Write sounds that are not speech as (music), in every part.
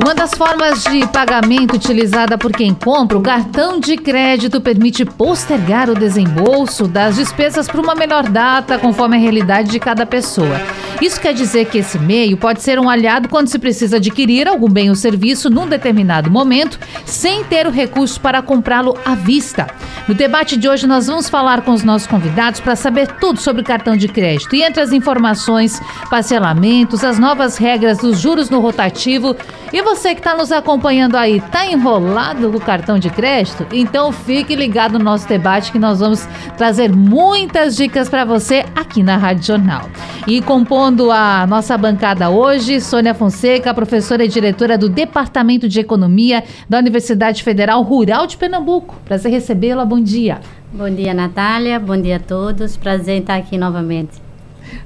uma das formas de pagamento utilizada por quem compra o cartão de crédito permite postergar o desembolso das despesas para uma melhor data, conforme a realidade de cada pessoa. Isso quer dizer que esse meio pode ser um aliado quando se precisa adquirir algum bem ou serviço num determinado momento, sem ter o recurso para comprá-lo à vista. No debate de hoje, nós vamos falar com os nossos convidados para saber tudo sobre cartão de crédito. E entre as informações, parcelamentos, as novas regras dos juros no rotativo e você que está nos acompanhando aí, está enrolado com o cartão de crédito? Então fique ligado no nosso debate que nós vamos trazer muitas dicas para você aqui na Rádio Jornal. E compondo a nossa bancada hoje, Sônia Fonseca, professora e diretora do Departamento de Economia da Universidade Federal Rural de Pernambuco. Prazer recebê-la, bom dia. Bom dia, Natália. Bom dia a todos. Prazer estar aqui novamente.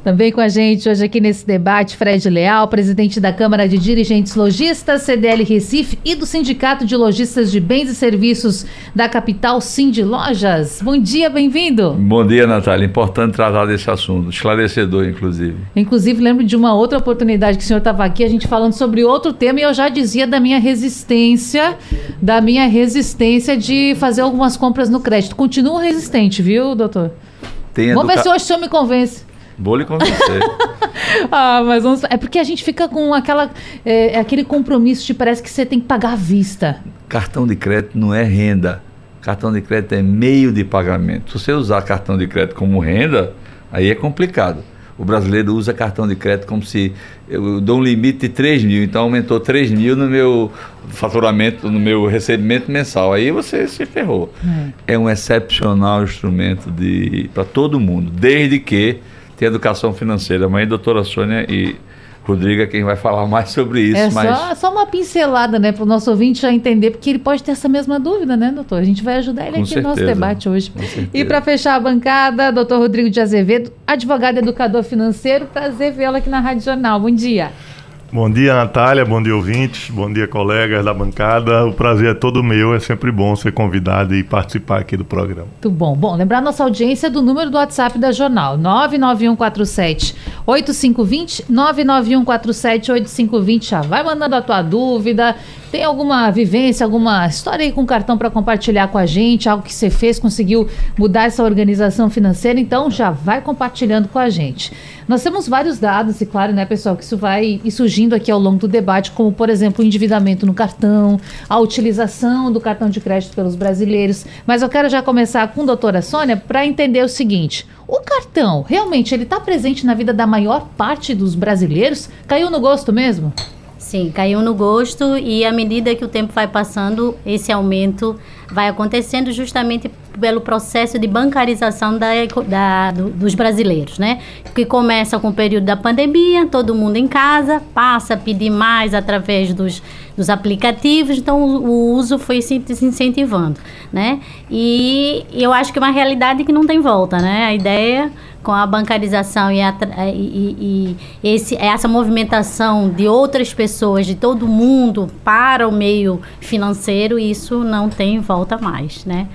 Também com a gente hoje aqui nesse debate, Fred Leal, presidente da Câmara de Dirigentes Logistas, CDL Recife e do Sindicato de Lojistas de Bens e Serviços da capital Cindy Lojas. Bom dia, bem-vindo. Bom dia, Natália. Importante tratar desse assunto, esclarecedor, inclusive. Inclusive, lembro de uma outra oportunidade que o senhor estava aqui, a gente falando sobre outro tema e eu já dizia da minha resistência, da minha resistência de fazer algumas compras no crédito. Continuo resistente, viu, doutor? Tem Vamos educa... ver se hoje o senhor me convence. Vou lhe convencer. ah, mas vamos... é porque a gente fica com aquela, é, aquele compromisso de parece que você tem que pagar à vista. Cartão de crédito não é renda. Cartão de crédito é meio de pagamento. Se você usar cartão de crédito como renda, aí é complicado. O brasileiro usa cartão de crédito como se eu dou um limite de 3 mil, então aumentou 3 mil no meu faturamento, no meu recebimento mensal. Aí você se ferrou. É, é um excepcional instrumento para todo mundo, desde que tem educação financeira. Amanhã, doutora Sônia e Rodrigo é quem vai falar mais sobre isso. É mas... só, só uma pincelada, né, para o nosso ouvinte já entender, porque ele pode ter essa mesma dúvida, né, doutor? A gente vai ajudar ele Com aqui certeza. no nosso debate hoje. E para fechar a bancada, doutor Rodrigo de Azevedo, advogado educador financeiro, prazer vê-lo aqui na Rádio Jornal. Bom dia. Bom dia, Natália. Bom dia, ouvintes. Bom dia, colegas da bancada. O prazer é todo meu. É sempre bom ser convidado e participar aqui do programa. Muito bom. Bom, lembrar nossa audiência do número do WhatsApp da Jornal: 99147 8520 99147 8520. Já vai mandando a tua dúvida. Tem alguma vivência, alguma história aí com cartão para compartilhar com a gente? Algo que você fez, conseguiu mudar essa organização financeira? Então já vai compartilhando com a gente. Nós temos vários dados, e claro, né, pessoal, que isso vai surgindo aqui ao longo do debate, como, por exemplo, o endividamento no cartão, a utilização do cartão de crédito pelos brasileiros. Mas eu quero já começar com a doutora Sônia para entender o seguinte. O cartão, realmente, ele está presente na vida da maior parte dos brasileiros? Caiu no gosto mesmo? Sim, caiu no gosto e à medida que o tempo vai passando, esse aumento vai acontecendo justamente pelo processo de bancarização da, da, do, dos brasileiros, né? Que começa com o período da pandemia, todo mundo em casa, passa a pedir mais através dos, dos aplicativos, então o, o uso foi se incentivando, né? E, eu acho que é uma realidade que não tem volta, né? A ideia com a bancarização e, a, e, e esse, essa movimentação de outras pessoas, de todo mundo para o meio financeiro, isso não tem volta mais, né?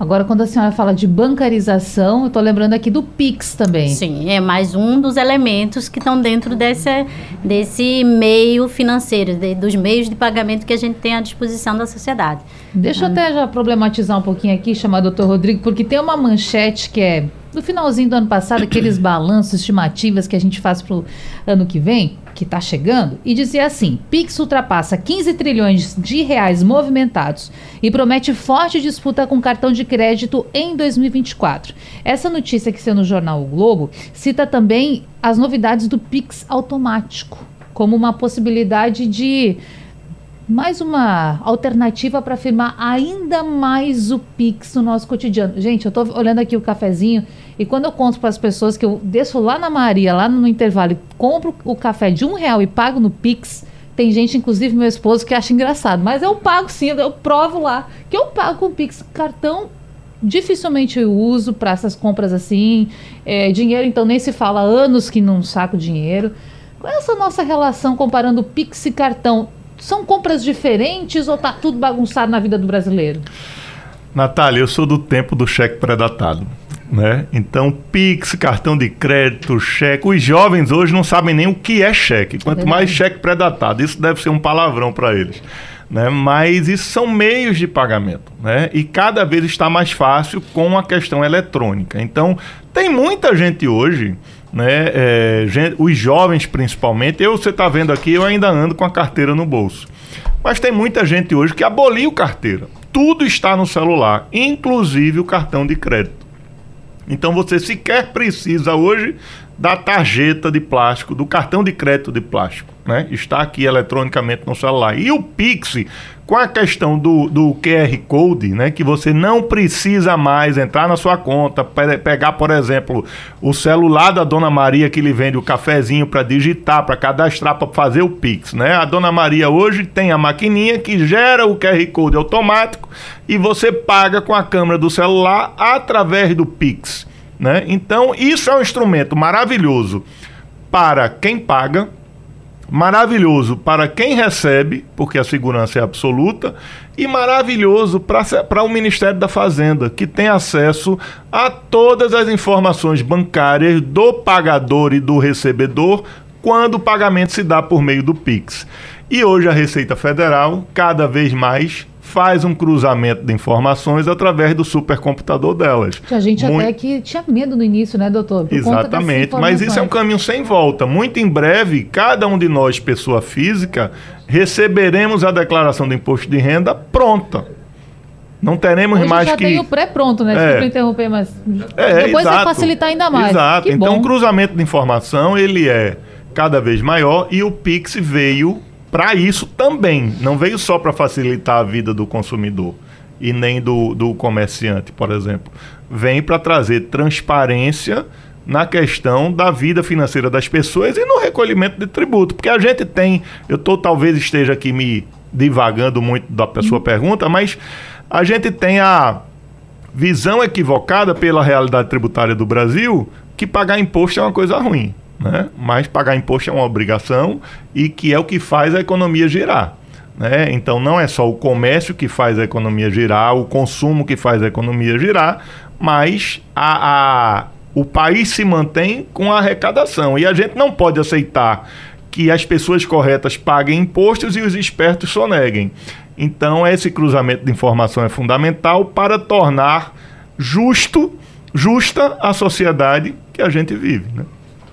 Agora, quando a senhora fala de bancarização, eu estou lembrando aqui do Pix também. Sim, é mais um dos elementos que estão dentro desse, desse meio financeiro, de, dos meios de pagamento que a gente tem à disposição da sociedade. Deixa eu até já problematizar um pouquinho aqui, chamar o doutor Rodrigo, porque tem uma manchete que é no finalzinho do ano passado, aqueles (coughs) balanços, estimativas que a gente faz para o ano que vem, que está chegando, e dizia assim: Pix ultrapassa 15 trilhões de reais movimentados e promete forte disputa com cartão de crédito em 2024. Essa notícia que saiu no jornal o Globo cita também as novidades do Pix automático, como uma possibilidade de mais uma alternativa para afirmar ainda mais o Pix no nosso cotidiano. Gente, eu estou olhando aqui o cafezinho e quando eu conto para as pessoas que eu desço lá na Maria, lá no intervalo, e compro o café de um real e pago no Pix, tem gente, inclusive meu esposo, que acha engraçado. Mas eu pago sim, eu provo lá que eu pago com o Pix. Cartão dificilmente eu uso para essas compras assim. É, dinheiro, então, nem se fala anos que não saco dinheiro. Qual é essa nossa relação comparando Pix e cartão? São compras diferentes ou tá tudo bagunçado na vida do brasileiro? Natália, eu sou do tempo do cheque pré-datado. Né? Então, Pix, cartão de crédito, cheque. Os jovens hoje não sabem nem o que é cheque. Quanto mais cheque pré-datado, isso deve ser um palavrão para eles. Né? Mas isso são meios de pagamento. Né? E cada vez está mais fácil com a questão eletrônica. Então, tem muita gente hoje né? É, gente, os jovens principalmente. Eu, você está vendo aqui, eu ainda ando com a carteira no bolso. Mas tem muita gente hoje que aboliu carteira. Tudo está no celular, inclusive o cartão de crédito. Então você sequer precisa hoje da tarjeta de plástico, do cartão de crédito de plástico, né? Está aqui eletronicamente no celular. E o Pix, com a questão do, do QR Code, né? Que você não precisa mais entrar na sua conta, pe pegar, por exemplo, o celular da Dona Maria que lhe vende o cafezinho para digitar, para cadastrar, para fazer o Pix, né? A Dona Maria hoje tem a maquininha que gera o QR Code automático e você paga com a câmera do celular através do Pix. Né? Então, isso é um instrumento maravilhoso para quem paga, maravilhoso para quem recebe, porque a segurança é absoluta, e maravilhoso para o Ministério da Fazenda, que tem acesso a todas as informações bancárias do pagador e do recebedor quando o pagamento se dá por meio do Pix. E hoje a Receita Federal, cada vez mais, faz um cruzamento de informações através do supercomputador delas. A gente Muito... até que tinha medo no início, né, doutor? Por Exatamente, mas isso é um caminho sem volta. Muito em breve, cada um de nós, pessoa física, receberemos a declaração do imposto de renda pronta. Não teremos Hoje mais já que. tem o pré-pronto, né? Desculpa é. interromper, mas. É, Depois exato, vai facilitar ainda mais. Exato. Que então, bom. o cruzamento de informação ele é cada vez maior e o Pix veio para isso também. Não veio só para facilitar a vida do consumidor e nem do, do comerciante, por exemplo. Vem para trazer transparência na questão da vida financeira das pessoas e no recolhimento de tributo. Porque a gente tem, eu tô, talvez esteja aqui me divagando muito da sua uhum. pergunta, mas a gente tem a visão equivocada pela realidade tributária do Brasil que pagar imposto é uma coisa ruim né? mas pagar imposto é uma obrigação e que é o que faz a economia girar. Né? Então não é só o comércio que faz a economia girar, o consumo que faz a economia girar, mas a, a, o país se mantém com a arrecadação. E a gente não pode aceitar que as pessoas corretas paguem impostos e os espertos soneguem. Então esse cruzamento de informação é fundamental para tornar justo, justa a sociedade que a gente vive. Né?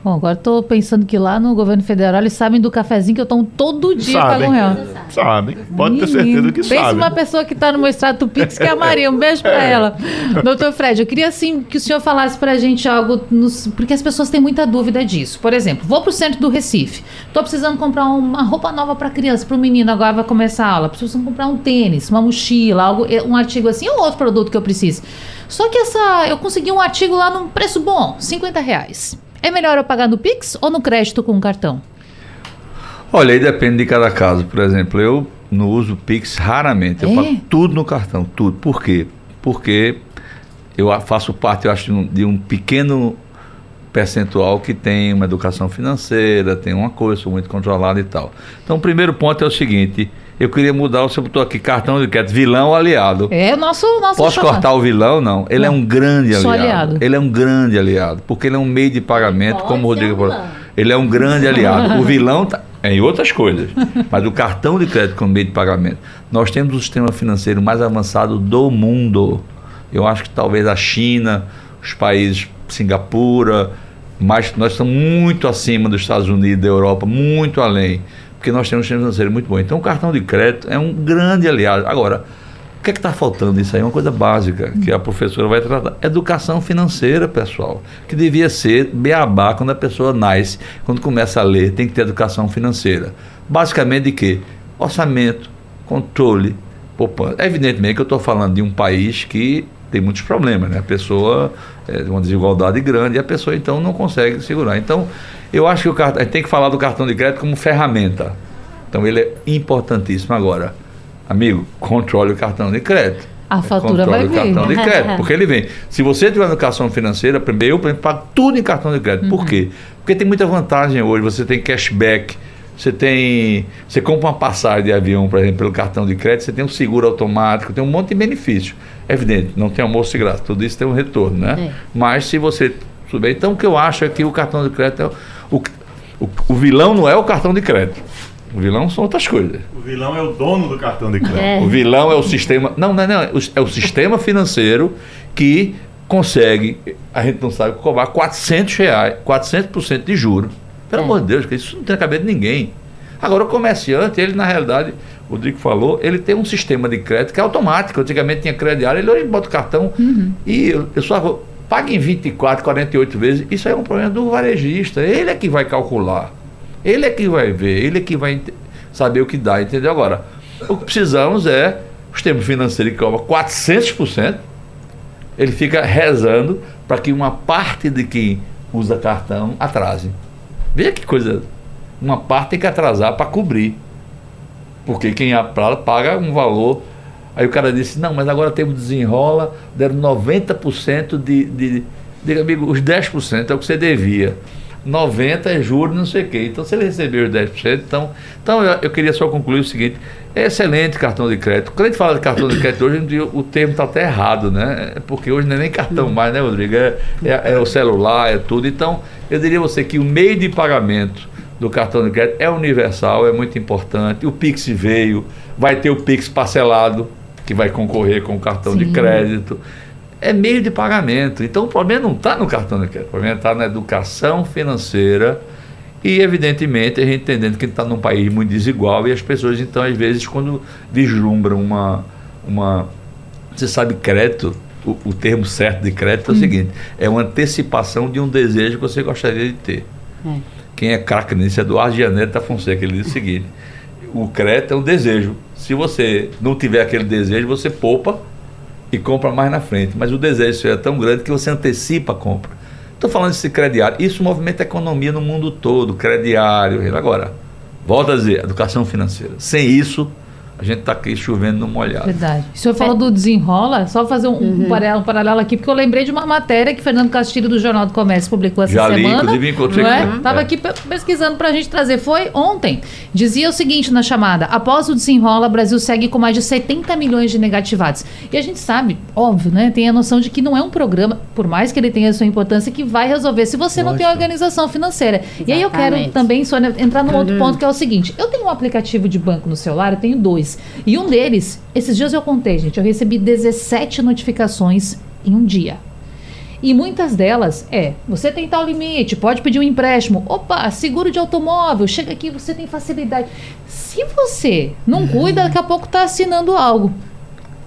Bom, agora estou pensando que lá no governo federal eles sabem do cafezinho que eu tomo todo dia sabem, real. Sabem, pode Menino, ter certeza que sabem. Pensa uma pessoa que está no meu extrato Pix, que é a (laughs) Maria. Um beijo para é. ela. Doutor Fred, eu queria assim que o senhor falasse para a gente algo, nos, porque as pessoas têm muita dúvida disso. Por exemplo, vou para o centro do Recife, estou precisando comprar uma roupa nova para criança, para o menino, agora vai começar a aula. Preciso comprar um tênis, uma mochila, algo, um artigo assim, ou outro produto que eu preciso. Só que essa, eu consegui um artigo lá num preço bom, 50 reais. É melhor eu pagar no Pix ou no crédito com cartão? Olha, aí depende de cada caso. Por exemplo, eu não uso Pix raramente. Eu é? pago tudo no cartão, tudo. Por quê? Porque eu faço parte, eu acho, de um, de um pequeno percentual que tem uma educação financeira, tem uma coisa, sou muito controlado e tal. Então, o primeiro ponto é o seguinte: eu queria mudar o seu botou aqui cartão de crédito, vilão ou aliado. É o nosso nosso Posso chamado. cortar o vilão? Não. Ele não. é um grande aliado. aliado. Ele é um grande aliado, porque ele é um meio de pagamento, Pode como o Rodrigo falou. Ele é um grande (laughs) aliado. o vilão tá é em outras coisas, mas o cartão de crédito como meio de pagamento. Nós temos o sistema financeiro mais avançado do mundo. Eu acho que talvez a China, os países Singapura, mas nós estamos muito acima dos Estados Unidos, da Europa, muito além porque nós temos um sistema financeiro muito bom. Então, o cartão de crédito é um grande aliado. Agora, o que é que está faltando? Isso aí é uma coisa básica que a professora vai tratar. Educação financeira, pessoal. Que devia ser beabá quando a pessoa nasce, quando começa a ler, tem que ter educação financeira. Basicamente de quê? Orçamento, controle, poupança. Evidentemente que eu estou falando de um país que tem muitos problemas, né? A pessoa é uma desigualdade grande e a pessoa então não consegue segurar. Então, eu acho que o cartão, a gente tem que falar do cartão de crédito como ferramenta. Então ele é importantíssimo agora. Amigo, controle o cartão de crédito. A fatura vai Controle o vir. cartão de (laughs) crédito. Porque ele vem. Se você tiver educação financeira, primeiro eu por exemplo, pago tudo em cartão de crédito. Por quê? Porque tem muita vantagem hoje. Você tem cashback, você tem. Você compra uma passagem de avião, por exemplo, pelo cartão de crédito, você tem um seguro automático, tem um monte de benefício. É evidente, não tem almoço de graça, tudo isso tem um retorno, né? É. Mas se você souber. Então o que eu acho é que o cartão de crédito é o, o, o vilão não é o cartão de crédito. O vilão são outras coisas. O vilão é o dono do cartão de crédito. É. O vilão é o sistema. Não, não, não. É o, é o sistema financeiro que consegue, a gente não sabe, cobrar 400 reais, 400% de juros. Pelo É. amor de Deus, que isso não tem na cabeça de ninguém. Agora, o comerciante, ele na realidade, o Rodrigo falou, ele tem um sistema de crédito que é automático. Antigamente tinha crediário, ele hoje bota o cartão e eu, eu só vou. Paga em 24, 48 vezes. Isso aí é um problema do varejista. Ele é que vai calcular. Ele é que vai ver. Ele é que vai saber o que dá, entendeu? Agora, o que precisamos é o sistema financeiro que cobra 400%. Ele fica rezando para que uma parte de quem usa cartão atrase. Veja que coisa. Uma parte tem que atrasar para cobrir. Porque quem apra- paga um valor. Aí o cara disse, não, mas agora temos desenrola, deram 90% de, de. Diga, amigo, os 10% é o que você devia. 90% é juros, não sei o quê. Então, se ele recebeu os 10%, então. Então, eu, eu queria só concluir o seguinte: é excelente cartão de crédito. Quando a gente fala de cartão de crédito hoje, o termo está até errado, né? É Porque hoje não é nem cartão mais, né, Rodrigo? É, é, é o celular, é tudo. Então, eu diria a você que o meio de pagamento do cartão de crédito é universal, é muito importante. O Pix veio, vai ter o Pix parcelado, que vai concorrer com o cartão de Sim. crédito. É meio de pagamento. Então o problema não está no cartão de crédito, o problema está na educação financeira. E, evidentemente, a gente entendendo que está num país muito desigual e as pessoas, então, às vezes, quando vislumbram uma. uma você sabe, crédito, o, o termo certo de crédito é o seguinte: é uma antecipação de um desejo que você gostaria de ter. É. Quem é craque nisso é Eduardo Gianetto da Fonseca. Ele diz o seguinte: o crédito é um desejo. Se você não tiver aquele desejo, você poupa e compra mais na frente. Mas o desejo é tão grande que você antecipa a compra. Estou falando desse crediário. Isso movimenta a economia no mundo todo, crediário. Agora, volta a dizer, educação financeira. Sem isso, a gente está aqui chovendo no molhado. Verdade. O senhor falou do desenrola, só fazer um, um paralelo, um paralelo aqui, porque eu lembrei de uma matéria que Fernando Castilho do Jornal do Comércio publicou essa Já li, semana. inclusive encontrei não é? com ele. Tava É. aqui pe- pesquisando pra gente trazer. Foi ontem. Dizia o seguinte na chamada: após o desenrola, o Brasil segue com mais de 70 milhões de negativados. E a gente sabe, óbvio, né? Tem a noção de que não é um programa, por mais que ele tenha a sua importância, que vai resolver se você não tem organização financeira. E aí eu quero Exatamente. também, Sônia, entrar num Uhum. outro ponto que é o seguinte: eu tenho um aplicativo de banco no celular, eu tenho dois. E um deles, esses dias eu contei, gente, eu recebi 17 notificações em um dia. E muitas delas é, você tem tal limite, pode pedir um empréstimo. Opa, seguro de automóvel, chega aqui, você tem facilidade. Se você não cuida, daqui a pouco está assinando algo.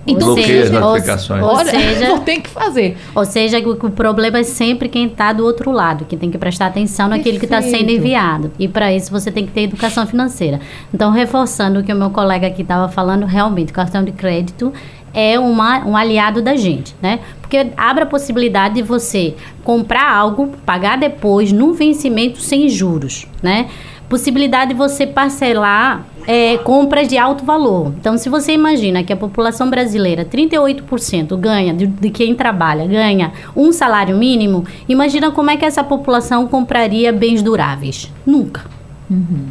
Então, Ou Bloqueia as seja, ou- notificações. ou olha, seja- (laughs) ter que fazer. Ou seja, o, o problema é sempre quem está do outro lado, que tem que prestar atenção naquilo que está sendo Perfeito. enviado. E para isso você tem que ter educação financeira. Então, reforçando o que o meu colega aqui estava falando, realmente, o cartão de crédito é uma, um aliado da gente, né? Porque abre a possibilidade de você comprar algo, pagar depois, num vencimento sem juros, né? Possibilidade de você parcelar é, compras de alto valor. Então, se você imagina que a população brasileira, 38% ganha, de, de quem trabalha, ganha um salário mínimo, imagina como é que essa população compraria bens duráveis. Nunca.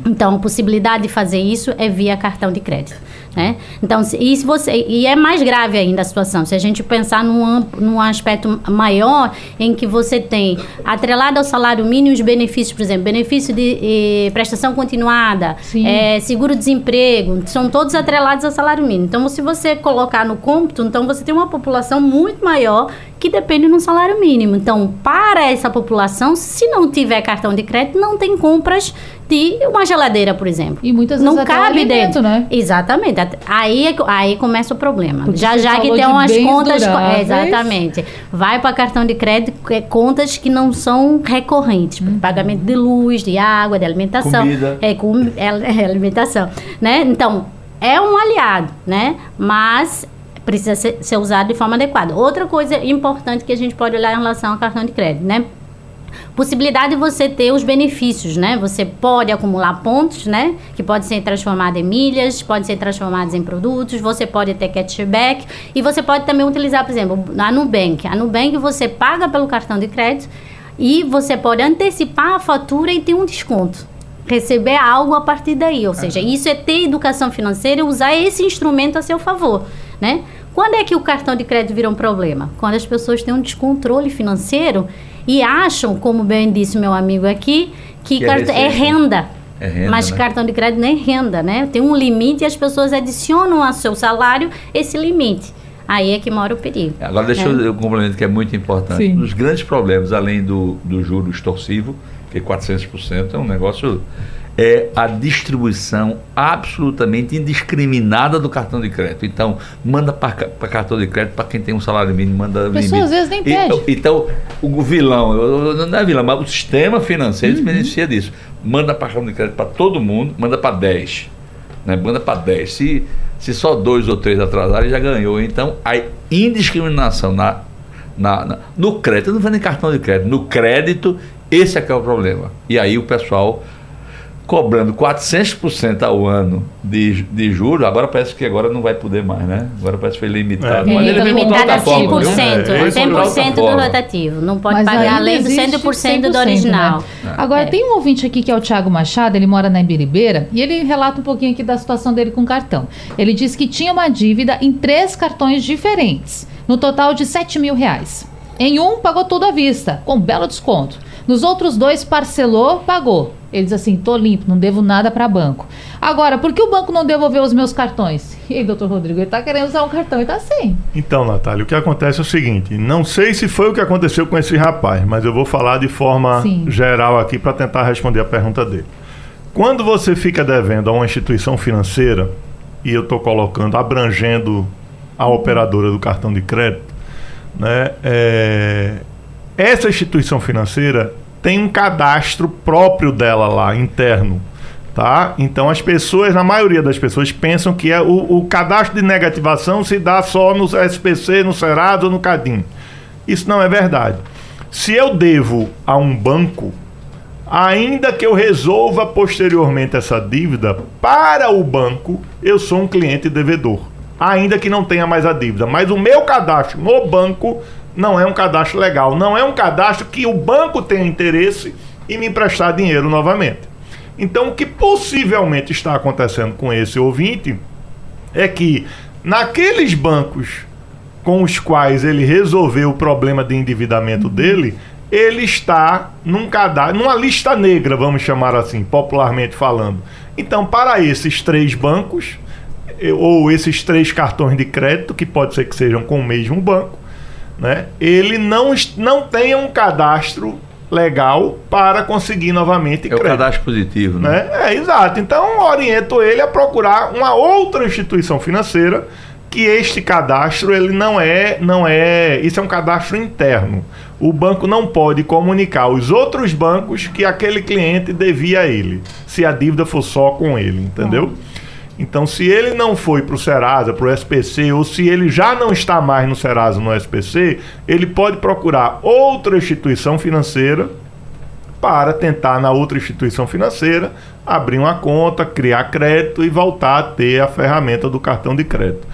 Então, a possibilidade de fazer isso é via cartão de crédito, né? Então, se, e se você e é mais grave ainda a situação. Se a gente pensar num, num aspecto maior em que você tem atrelado ao salário mínimo os benefícios, por exemplo, benefício de eh, prestação continuada, eh, seguro-desemprego, são todos atrelados ao salário mínimo. Então, se você colocar no cômputo, então você tem uma população muito maior que depende do salário mínimo. Então, para essa população, se não tiver cartão de crédito, não tem compras de uma geladeira, por exemplo. E muitas não vezes até o cabe alimento, dentro, né? Exatamente. At- Aí, é que- aí começa o problema. Porque já já que tem de umas contas, duráveis. exatamente. Vai para cartão de crédito, é, contas que não são recorrentes, Uhum. pagamento de luz, de água, de alimentação, Comida. é, com, é, é alimentação, né? Então é um aliado, né? Mas precisa ser, ser usado de forma adequada. Outra coisa importante que a gente pode olhar em relação ao cartão de crédito, né? possibilidade de você ter os benefícios, né? Você pode acumular pontos, né? Que pode ser transformado em milhas, pode ser transformados em produtos, você pode ter cashback e você pode também utilizar, por exemplo, a Nubank. A Nubank você paga pelo cartão de crédito e você pode antecipar a fatura e ter um desconto. Receber algo a partir daí. Ou seja, isso é ter educação financeira e usar esse instrumento a seu favor, né? Quando é que o cartão de crédito vira um problema? Quando as pessoas têm um descontrole financeiro e acham, como bem disse meu amigo aqui, que, que é, é, renda. É renda, mas né? cartão de crédito não é renda, né? Tem um limite e as pessoas adicionam ao seu salário esse limite. Aí é que mora o perigo. Agora deixa é. eu um complemento que é muito importante. Sim. Um dos grandes problemas, além do, do juro extorsivo, que é 400%, é um negócio é a distribuição absolutamente indiscriminada do cartão de crédito. Então, manda para cartão de crédito para quem tem um salário mínimo, manda A pessoa às vezes nem pede. Então, então o vilão, não é vilão, mas o sistema financeiro uhum. se beneficia disso. Manda para cartão de crédito para todo mundo, manda para 10. Né? Manda para 10. Se, se só dois ou três atrasarem, já ganhou. Então, a indiscriminação na, na, na, no crédito, não vai nem cartão de crédito, no crédito, esse é que é o problema. E aí o pessoal cobrando 400% ao ano de, de juros, agora parece que agora não vai poder mais, né? Agora parece que foi limitado. É. Mas ele limitado a 100%, é, 100% do rotativo. Não pode Mas pagar além do 100%, 100% do original. Né? Agora, é. tem um ouvinte aqui que é o Thiago Machado, ele mora na Ibiribeira, e ele relata um pouquinho aqui da situação dele com o cartão. Ele disse que tinha uma dívida em três cartões diferentes, no total de 7 mil reais. Em um, pagou tudo à vista, com um belo desconto. Nos outros dois, parcelou, pagou. Ele diz assim: tô limpo, não devo nada para banco. Agora, por que o banco não devolveu os meus cartões? (laughs) E aí, doutor Rodrigo, ele tá querendo usar um cartão e tá sem. Então, Natália, o que acontece é o seguinte: não sei se foi o que aconteceu com esse rapaz, mas eu vou falar de forma Sim. geral aqui para tentar responder a pergunta dele. Quando você fica devendo a uma instituição financeira, e eu estou colocando, abrangendo a operadora do cartão de crédito, né, é, essa instituição financeira tem um cadastro próprio dela lá, interno. Tá? Então as pessoas, na maioria das pessoas, pensam que é o, o cadastro de negativação se dá só no SPC, no Serasa ou no Cadim. Isso não é verdade. Se eu devo a um banco, ainda que eu resolva posteriormente essa dívida, para o banco eu sou um cliente devedor. Ainda que não tenha mais a dívida. Mas o meu cadastro no banco não é um cadastro legal, não é um cadastro que o banco tenha interesse em me emprestar dinheiro novamente. Então, o que possivelmente está acontecendo com esse ouvinte é que naqueles bancos com os quais ele resolveu o problema de endividamento dele, ele está num cadastro, numa lista negra, vamos chamar assim, popularmente falando. Então, para esses três bancos, ou esses três cartões de crédito, que pode ser que sejam com o mesmo banco, né, ele não, não tenha um cadastro legal para conseguir novamente é crédito. É o cadastro positivo, né? né? É, exato. Então, oriento ele a procurar uma outra instituição financeira que este cadastro ele não é, não é, isso é um cadastro interno. O banco não pode comunicar aos outros bancos que aquele cliente devia a ele, se a dívida for só com ele, entendeu? Então, se ele não foi para o Serasa, para o SPC, ou se ele já não está mais no Serasa, no SPC, ele pode procurar outra instituição financeira para tentar, na outra instituição financeira, abrir uma conta, criar crédito e voltar a ter a ferramenta do cartão de crédito.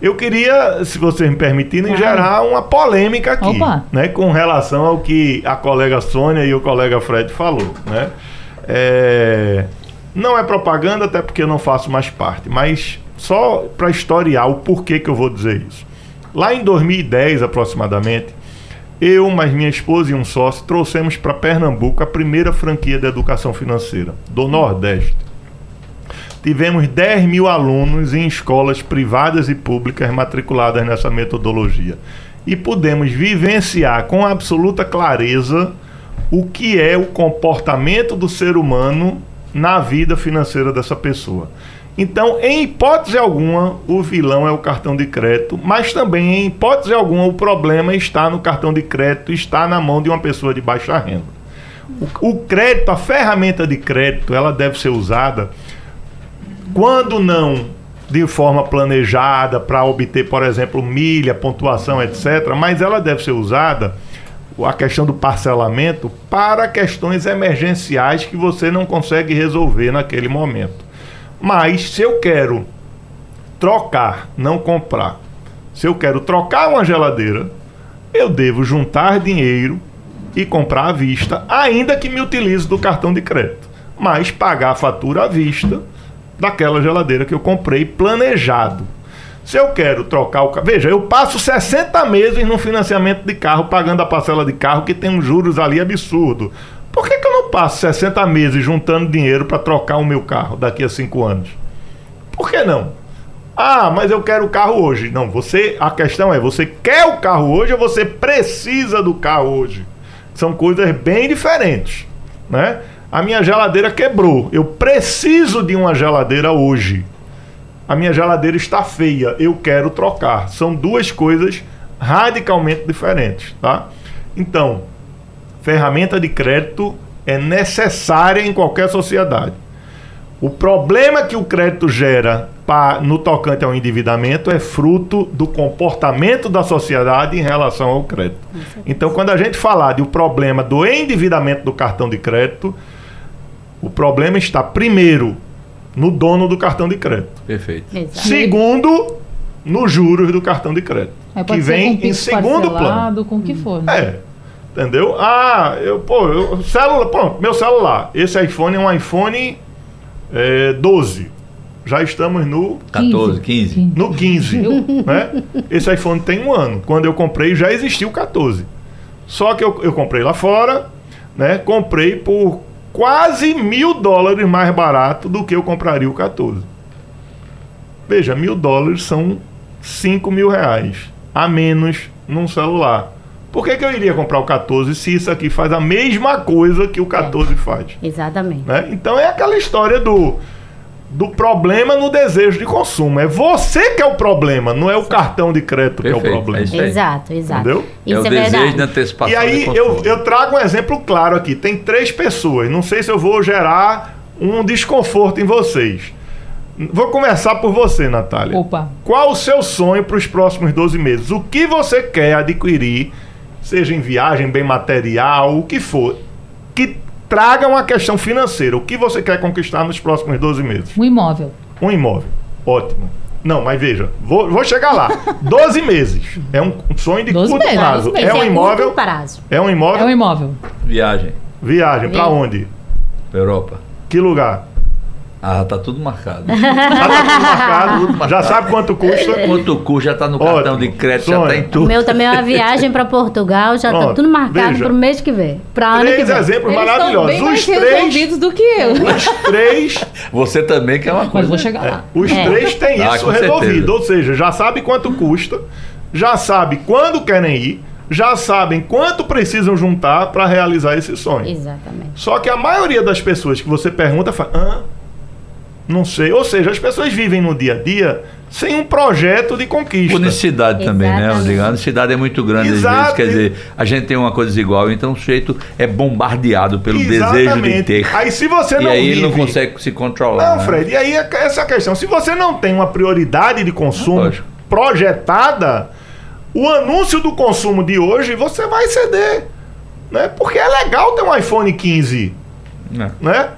Eu queria, se vocês me permitirem, gerar uma polêmica aqui, né, com relação ao que a colega Sônia e o colega Fred falou, né? É, não é propaganda, até porque eu não faço mais parte, mas só para historiar o porquê que eu vou dizer isso. Lá em 2010, aproximadamente, eu, mais minha esposa e um sócio trouxemos para Pernambuco a primeira franquia de educação financeira do Nordeste. Tivemos 10 mil alunos em escolas privadas e públicas matriculadas nessa metodologia. E pudemos vivenciar com absoluta clareza o que é o comportamento do ser humano na vida financeira dessa pessoa. Então, em hipótese alguma, o vilão é o cartão de crédito, mas também, em hipótese alguma, o problema está no cartão de crédito, está na mão de uma pessoa de baixa renda. O, o crédito, a ferramenta de crédito, ela deve ser usada quando não de forma planejada para obter, por exemplo, milha, pontuação, etc., mas ela deve ser usada a questão do parcelamento para questões emergenciais que você não consegue resolver naquele momento. Mas se eu quero trocar, não comprar, se eu quero trocar uma geladeira, eu devo juntar dinheiro e comprar à vista, ainda que me utilize do cartão de crédito, mas pagar a fatura à vista daquela geladeira que eu comprei planejado. Se eu quero trocar o carro. Veja, eu passo 60 meses no financiamento de carro, pagando a parcela de carro, que tem uns juros ali absurdo. Por que, que eu não passo 60 meses juntando dinheiro para trocar o meu carro daqui a 5 anos? Por que não? Ah, mas eu quero o carro hoje. Não, você. A questão é: você quer o carro hoje ou você precisa do carro hoje? São coisas bem diferentes, né? A minha geladeira quebrou. Eu preciso de uma geladeira hoje. A minha geladeira está feia. Eu quero trocar. São duas coisas radicalmente diferentes, tá? Então, ferramenta de crédito é necessária em qualquer sociedade. O problema que o crédito gera no tocante ao endividamento é fruto do comportamento da sociedade em relação ao crédito. Então, quando a gente falar do problema do endividamento do cartão de crédito, o problema está primeiro no dono do cartão de crédito. Perfeito. Exato. Segundo, nos juros do cartão de crédito. É, que vem em segundo plano. Com o que for. Né? É. Entendeu? Ah, eu, pô, eu, celular, pronto, meu celular. Esse iPhone é um iPhone é, 12. Já estamos no 14, 15. No 15. né? Esse iPhone tem um ano. Quando eu comprei, já existia o 14. Só que eu, eu comprei lá fora, né? Comprei por quase mil dólares mais barato do que eu compraria o 14. Veja, mil dólares são 5 mil reais a menos num celular. Por que, que eu iria comprar o 14 se isso aqui faz a mesma coisa que o 14 é. faz? Exatamente. Né? Então é aquela história do, do problema no desejo de consumo. É você que é o problema, não é o cartão de crédito Perfeito, que é o problema. É exato, exato. Entendeu? Isso é, o é desejo verdade. de antecipação. E aí eu, eu trago um exemplo claro aqui. Tem três pessoas. Não sei se eu vou gerar um desconforto em vocês. Vou começar por você, Natália. Opa. Qual o seu sonho para os próximos 12 meses? O que você quer adquirir seja em viagem, bem material, o que for, que traga uma questão financeira. O que você quer conquistar nos próximos 12 meses? Um imóvel. Um imóvel. Ótimo. Não, mas veja, vou, vou chegar lá. 12 meses. É um sonho de curto meses, prazo. É um é imóvel. Prazo. É um imóvel. É um imóvel. Viagem. Viagem. Para onde? Europa. Que lugar? Ah, tá tudo marcado. já (laughs) tá tudo marcado. Tudo marcado. Já sabe quanto custa? Quanto custa, já tá no Ótimo. cartão de crédito, Sonha. já tá em tudo. O meu também é uma viagem para Portugal, já tá Pronto. tá tudo marcado para o mês que vem. Para ano que vem. exemplos Eles maravilhosos. Bem Os três do que eu. Os três. (laughs) Você também quer uma coisa. Mas vou chegar lá. É. Os é. três têm ah, isso resolvido, certeza. ou seja, já sabe quanto custa, já sabe quando querem ir já sabem quanto precisam juntar para realizar esse sonho. Exatamente. Só que a maioria das pessoas que você pergunta fala, ah, não sei. Ou seja, as pessoas vivem no dia a dia sem um projeto de conquista. Unicidade também, né, Rodrigo? A unicidade é muito grande Exato. às vezes. Quer dizer, a gente tem uma coisa desigual, então o sujeito é bombardeado pelo Exatamente. desejo de ter. Aí se você não E aí vive... ele não consegue se controlar. Não, né? Fred, e aí é essa questão. Se você não tem uma prioridade de consumo Lógico. projetada, o anúncio do consumo de hoje você vai ceder. Né? Porque é legal ter um iPhone 15. É. Né?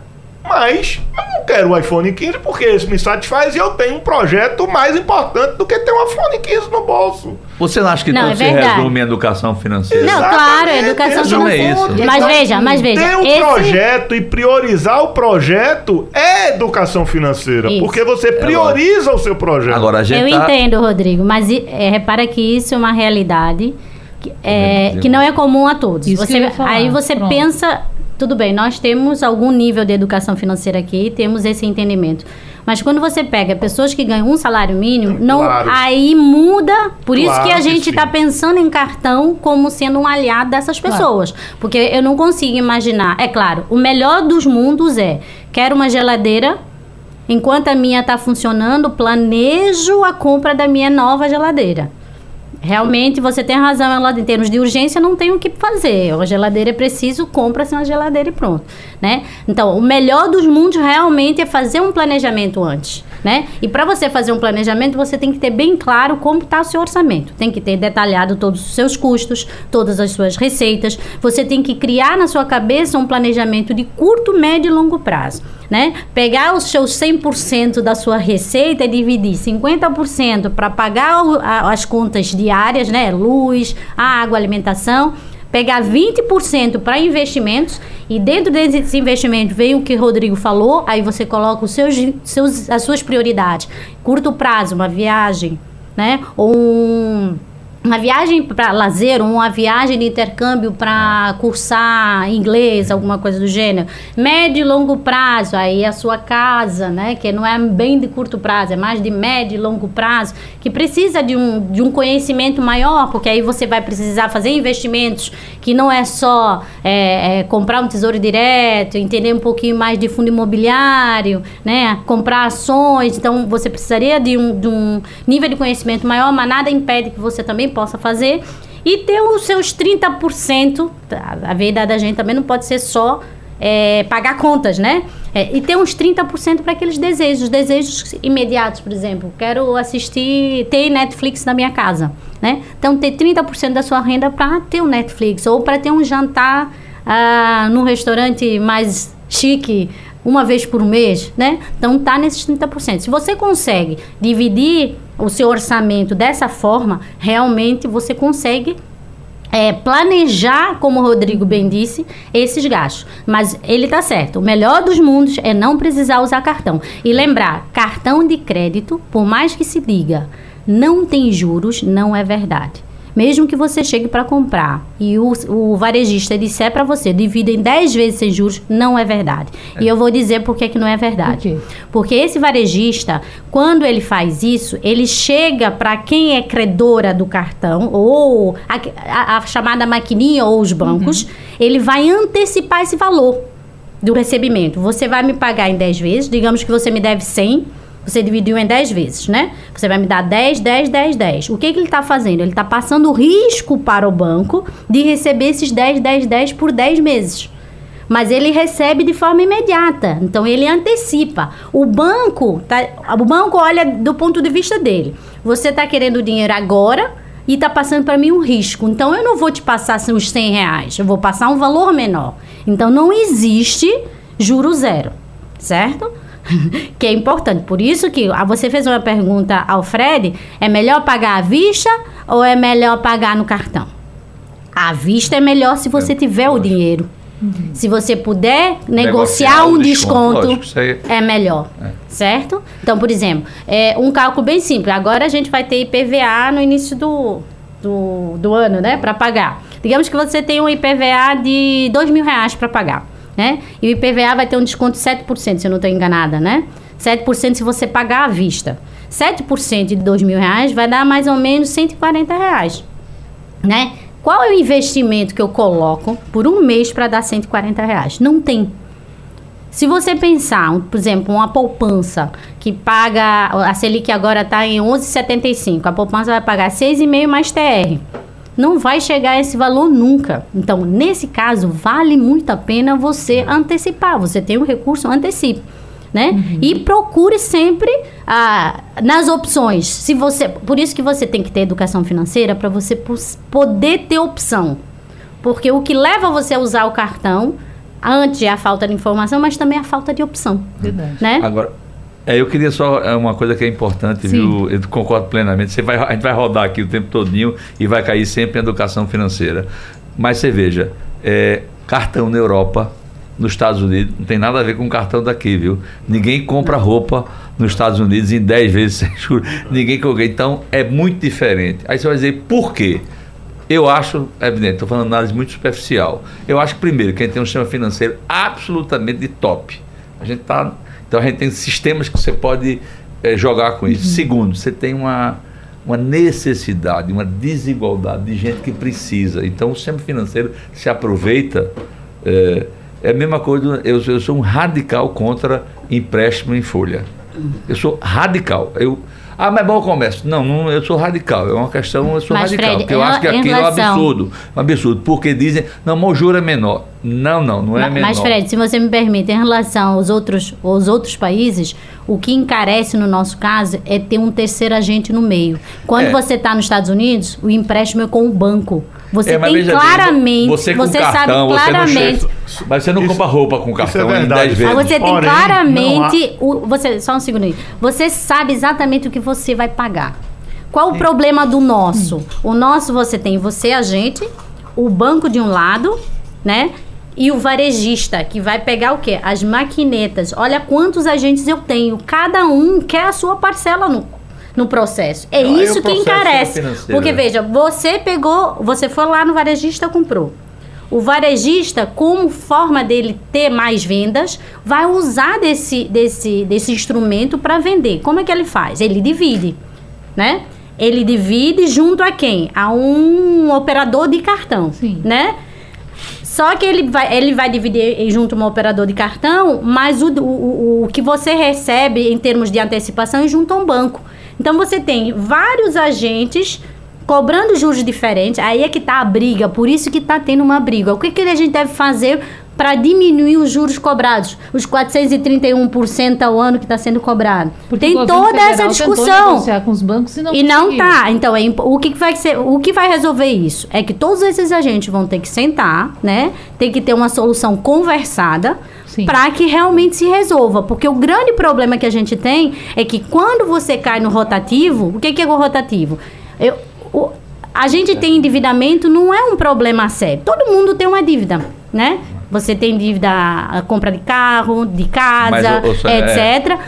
Mas eu não quero o iPhone 15 porque esse me satisfaz e eu tenho um projeto mais importante do que ter um iPhone 15 no bolso. Você não acha que não, tudo é se resume em educação financeira? Não, claro, educação financeira. É isso. Mas veja, mas veja. Ter um esse... projeto e priorizar o projeto é educação financeira. Isso. Porque você é prioriza é o seu projeto. Agora, a gente eu tá... entendo, Rodrigo, mas é, repara que isso é uma realidade que, é, que não é comum a todos. Você, aí você Pronto. pensa tudo bem, nós temos algum nível de educação financeira aqui, temos esse entendimento. Mas quando você pega pessoas que ganham um salário mínimo, não, claro. aí muda. Por claro isso que a gente está pensando em cartão como sendo um aliado dessas pessoas. Claro. Porque eu não consigo imaginar. É claro, o melhor dos mundos é: quero uma geladeira. Enquanto a minha está funcionando, planejo a compra da minha nova geladeira. Realmente você tem razão, ela em termos de urgência não tem o que fazer. A geladeira é preciso, compra-se uma geladeira e pronto, né? Então, o melhor dos mundos realmente é fazer um planejamento antes. Né? E para você fazer um planejamento, você tem que ter bem claro como está o seu orçamento. Tem que ter detalhado todos os seus custos, todas as suas receitas. Você tem que criar na sua cabeça um planejamento de curto, médio e longo prazo. Né? Pegar os seus 100% da sua receita e dividir 50% para pagar as contas diárias, né? Luz, água, alimentação pegar 20% para investimentos e dentro desse investimento vem o que o Rodrigo falou, aí você coloca os seus, seus, as suas prioridades. Curto prazo, uma viagem, né? Ou um uma viagem para lazer, uma viagem de intercâmbio para cursar inglês, alguma coisa do gênero. Médio e longo prazo, aí a sua casa, né? Que não é bem de curto prazo, é mais de médio e longo prazo, que precisa de um, de um conhecimento maior, porque aí você vai precisar fazer investimentos que não é só é, é, comprar um tesouro direto, entender um pouquinho mais de fundo imobiliário, né? Comprar ações. Então você precisaria de um, de um nível de conhecimento maior, mas nada impede que você também possa fazer. E ter os seus 30%, tá, a verdade da gente também não pode ser só é, pagar contas, né? É, e ter uns 30% para aqueles desejos, desejos imediatos, por exemplo. Quero assistir, ter Netflix na minha casa, né? Então, ter 30% da sua renda para ter um Netflix ou para ter um jantar ah, num restaurante mais chique uma vez por mês, né? Então tá nesses 30%. Se você consegue dividir o seu orçamento dessa forma, realmente você consegue é, planejar, como o Rodrigo bem disse, esses gastos. Mas ele tá certo. O melhor dos mundos é não precisar usar cartão. E lembrar, cartão de crédito, por mais que se diga, não tem juros, não é verdade. Mesmo que você chegue para comprar e o, o varejista disser para você, divida em 10 vezes sem juros, não é verdade. É. E eu vou dizer por que, que não é verdade. Por Porque esse varejista, quando ele faz isso, ele chega para quem é credora do cartão, ou a, a, a chamada maquininha ou os bancos, uhum. ele vai antecipar esse valor do recebimento. Você vai me pagar em 10 vezes, digamos que você me deve 100 você dividiu em 10 vezes, né? Você vai me dar 10, 10, 10, 10. O que, que ele está fazendo? Ele está passando risco para o banco de receber esses 10, 10, 10 por 10 meses. Mas ele recebe de forma imediata. Então ele antecipa. O banco, tá, o banco olha do ponto de vista dele. Você está querendo o dinheiro agora e está passando para mim um risco. Então eu não vou te passar assim, os 100 reais. Eu vou passar um valor menor. Então não existe juro zero, certo? (laughs) que é importante. Por isso que ah, você fez uma pergunta ao Fred, é melhor pagar à vista ou é melhor pagar no cartão? À vista é melhor se você é, tiver o dinheiro. Uhum. Se você puder negociar, negociar um desconto, desconto lógico, é melhor, é. certo? Então, por exemplo, é um cálculo bem simples. Agora a gente vai ter IPVA no início do, do, do ano, né, para pagar. Digamos que você tem um IPVA de dois mil reais para pagar né? E o IPVA vai ter um desconto de 7%, se eu não estou enganada, né? 7% se você pagar à vista. 7% de dois mil reais vai dar mais ou menos 140 reais, né? Qual é o investimento que eu coloco por um mês para dar 140 reais? Não tem. Se você pensar, por exemplo, uma poupança que paga, a Selic agora está em 11,75, a poupança vai pagar 6,5 mais TR não vai chegar a esse valor nunca. Então, nesse caso, vale muito a pena você antecipar. Você tem um recurso, antecipe. Né? Uhum. E procure sempre ah, nas opções. Se você, por isso que você tem que ter educação financeira para você poder ter opção. Porque o que leva você a usar o cartão antes é a falta de informação, mas também a falta de opção. Verdade. Né? Agora, é, eu queria só é, uma coisa que é importante, Sim. viu? Eu concordo plenamente. Você vai, a gente vai rodar aqui o tempo todinho e vai cair sempre em educação financeira. Mas você veja, é, cartão na Europa, nos Estados Unidos, não tem nada a ver com cartão daqui, viu? Ninguém compra roupa nos Estados Unidos em 10 vezes (laughs) sem juros. Ninguém compra. Então é muito diferente. Aí você vai dizer, por quê? Eu acho, é evidente, estou falando análise muito superficial. Eu acho que, primeiro, que a gente tem um sistema financeiro absolutamente de top. A gente está então a gente tem sistemas que você pode é, jogar com isso. Uhum. Segundo, você tem uma, uma necessidade, uma desigualdade de gente que precisa. Então o sistema financeiro se aproveita. É, é a mesma coisa, eu, eu sou um radical contra empréstimo em folha. Eu sou radical. Eu, ah, mas é bom o comércio. Não, não, eu sou radical. É uma questão, eu sou Mas, radical. Fred, porque eu em acho que aquilo é um relação- absurdo. Um absurdo. Porque dizem, não, mas o juro é menor. Não, não, não é Ma- menor. Mas, Fred, se você me permite, em relação aos outros, aos outros países, o que encarece no nosso caso é ter um terceiro agente no meio. Quando É. você está nos Estados Unidos, o empréstimo é com o banco. Você É, tem claramente, você, você, sabe cartão, você não claramente. chega- Mas você não Isso- compra roupa com cartão é em verdade. 10 vezes. Mas você tem Porém, claramente. O, você, só um segundinho. Você sabe exatamente o que você vai pagar. Qual o problema do nosso? O nosso você tem você, agente, o banco de um lado, né? E o varejista, que vai pegar o quê? As maquinetas. Olha quantos agentes eu tenho. Cada um quer a sua parcela no, no processo. É Não, isso que encarece. financeiro, Porque, né? veja, você pegou, você foi lá no varejista, comprou. O varejista, como forma dele ter mais vendas, vai usar desse, desse, desse instrumento para vender. Como é que ele faz? Ele divide, né? Ele divide junto a quem? A um operador de cartão, Sim. né? Só que ele vai, ele vai dividir junto um operador de cartão, mas o, o, o- o que você recebe em termos de antecipação é junto a um banco. Então você tem vários agentes cobrando juros diferentes. Aí é que tá a briga, por isso que tá tendo uma briga. O que, que a gente deve fazer para diminuir os juros cobrados? Os 431% ao ano que está sendo cobrado. Porque tem toda essa discussão. com os bancos e não E não tá. Então, é o que vai ser, o que vai resolver isso? É que todos esses agentes vão ter que sentar, né? Tem que ter uma solução conversada. Para que realmente se resolva. Porque o grande problema que a gente tem é que quando você cai no rotativo, o que que é o rotativo? Eu, o- a gente tem endividamento, não é um problema sério. Todo mundo tem uma dívida, né? Você tem dívida, a compra de carro, de casa, Mas, etc.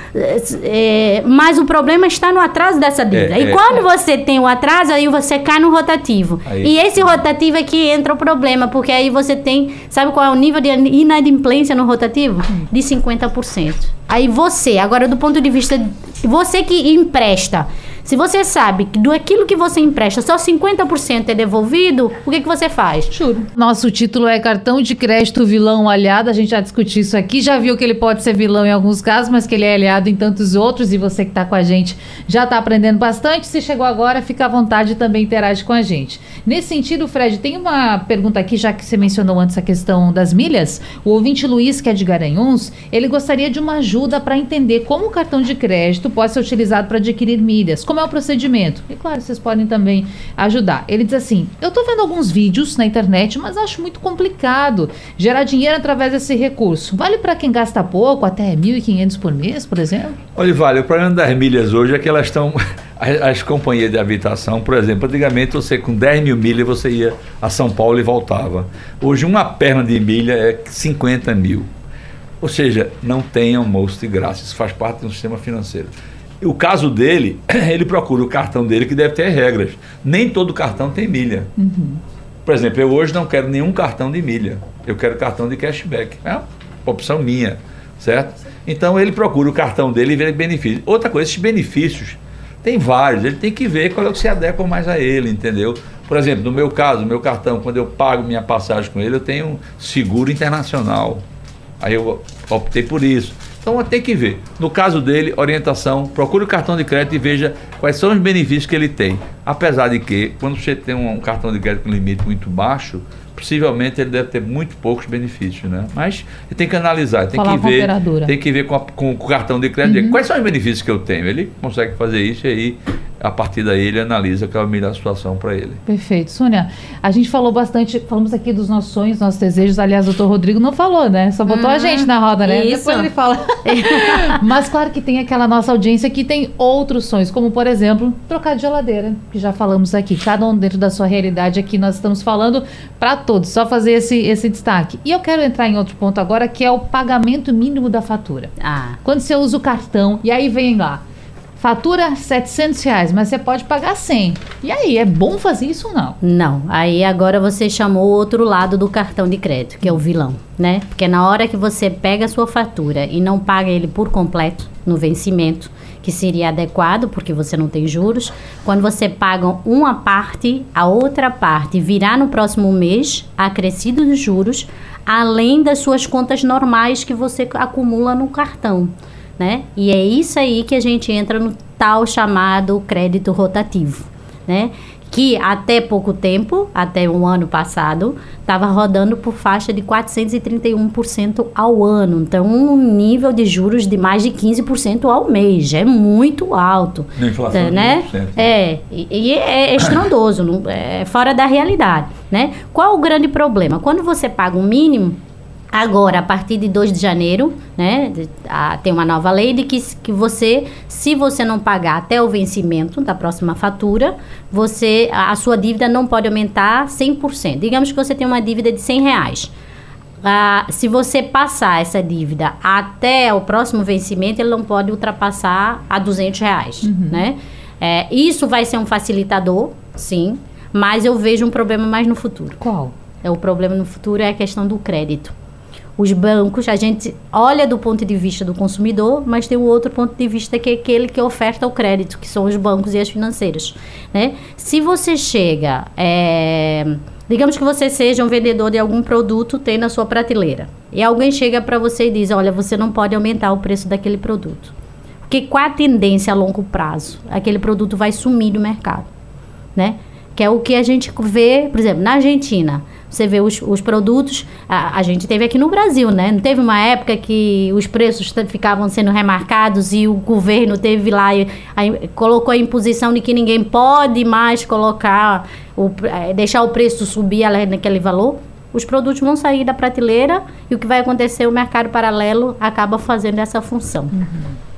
É, mas o problema está no atraso dessa dívida. É, e é. quando você tem o atraso, aí você cai no rotativo. Aí. E esse rotativo é que entra o problema, porque aí você tem. Sabe qual é o nível de inadimplência no rotativo? De 50%. Aí você, agora do ponto de vista. Você que empresta. Se você sabe que do aquilo que você empresta só 50% é devolvido, o que, que você faz? Juro. Nosso título é Cartão de Crédito Vilão Aliado. A gente já discutiu isso aqui, já viu que ele pode ser vilão em alguns casos, mas que ele é aliado em tantos outros. E você que está com a gente já está aprendendo bastante. Se chegou agora, fica à vontade e também interage com a gente. Nesse sentido, Fred, tem uma pergunta aqui, já que você mencionou antes a questão das milhas. O ouvinte Luiz, que é de Garanhuns, ele gostaria de uma ajuda para entender como o cartão de crédito pode ser utilizado para adquirir milhas. Como é o procedimento? E claro, vocês podem também ajudar. Ele diz assim: Eu estou vendo alguns vídeos na internet, mas acho muito complicado gerar dinheiro através desse recurso. Vale para quem gasta pouco, até 1.500 por mês, por exemplo? Olha, vale, o problema das milhas hoje é que elas estão. (laughs) As, as companhias de habitação, por exemplo, antigamente você com 10 mil milhas você ia a São Paulo e voltava. Hoje uma perna de milha é 50 mil. Ou seja, não tem almoço de graça. Isso faz parte um sistema financeiro. O caso dele, (clears throat) ele procura o cartão dele que deve ter regras. Nem todo cartão tem milha. Por exemplo, eu hoje não quero nenhum cartão de milha. Eu quero cartão de cashback. É uma opção minha, certo? Então ele procura o cartão dele e vê benefícios. Outra coisa, esses benefícios tem vários. Ele tem que ver qual é o que se adequa mais a ele, entendeu? Por exemplo, no meu caso, meu cartão, quando eu pago minha passagem com ele, eu tenho um seguro internacional. Aí eu optei por isso. Então tem que ver. No caso dele, orientação, procure o cartão de crédito e veja quais são os benefícios que ele tem. Apesar de que, quando você tem um, cartão de crédito com limite muito baixo, possivelmente ele deve ter muito poucos benefícios, né? Mas tem que analisar, tem Falar que ver, tem que ver com, a- com- o cartão de crédito, ver quais são os benefícios que eu tenho. Ele consegue fazer isso e aí, a partir daí, ele analisa qual é a melhor situação para ele. Perfeito. Sônia, a gente falou bastante, falamos aqui dos nossos sonhos, nossos desejos. Aliás, o doutor Rodrigo não falou, né? Só botou a gente na roda, né? isso. Depois ele fala. (laughs) Mas claro que tem aquela nossa audiência que tem outros sonhos, como por exemplo, trocar de geladeira, que já falamos aqui. Cada um dentro da sua realidade aqui, nós estamos falando para todos, só fazer esse, esse destaque. E eu quero entrar em outro ponto agora, que é o pagamento mínimo da fatura. Ah, Quando você usa o cartão, e aí vem lá, fatura 700 reais, mas você pode pagar 100. E aí, é bom fazer isso ou não? Não, aí agora você chamou o outro lado do cartão de crédito, que é o vilão, né? Porque na hora que você pega a sua fatura e não paga ele por completo no vencimento, que seria adequado, porque você não tem juros, quando você paga uma parte, a outra parte virá no próximo mês, acrescido dos juros, além das suas contas normais que você acumula no cartão. Né? E é isso aí que a gente entra no tal chamado crédito rotativo, né? Que até pouco tempo, até um ano passado, estava rodando por faixa de 431% ao ano. Então, um nível de juros de mais de 15% ao mês. É muito alto. Na inflação né? de 20%. É, e, e é estrondoso, não- é fora da realidade, né? Qual o grande problema? Quando você paga um mínimo, Agora, a partir de 2 de janeiro, né, a- tem uma nova lei de que, que você, se você não pagar até o vencimento da próxima fatura, você, a, a sua dívida não pode aumentar 100%. Digamos que você tem uma dívida de 100 reais. Ah, se você passar essa dívida até o próximo vencimento, ele não pode ultrapassar a 200 reais, né? É, isso vai ser um facilitador, sim, mas eu vejo um problema mais no futuro. Qual? É, o problema no futuro é a questão do crédito. Os bancos, a gente olha do ponto de vista do consumidor, mas tem o outro ponto de vista que é aquele que oferta o crédito, que são os bancos e as financeiras. Né? Se você chega, é, digamos que você seja um vendedor de algum produto, tem na sua prateleira, e alguém chega para você e diz: Olha, você não pode aumentar o preço daquele produto. Porque qual a tendência a longo prazo? Aquele produto vai sumir do mercado né? Que é o que a gente vê, por exemplo, na Argentina. Você vê os, os produtos, a, a gente teve aqui no Brasil, né? Não teve uma época que os preços ficavam sendo remarcados e o governo teve lá, e, a- colocou a imposição de que ninguém pode mais colocar, o, eh, deixar o preço subir além daquele valor. Os produtos vão sair da prateleira e o que vai acontecer, o mercado paralelo acaba fazendo essa função.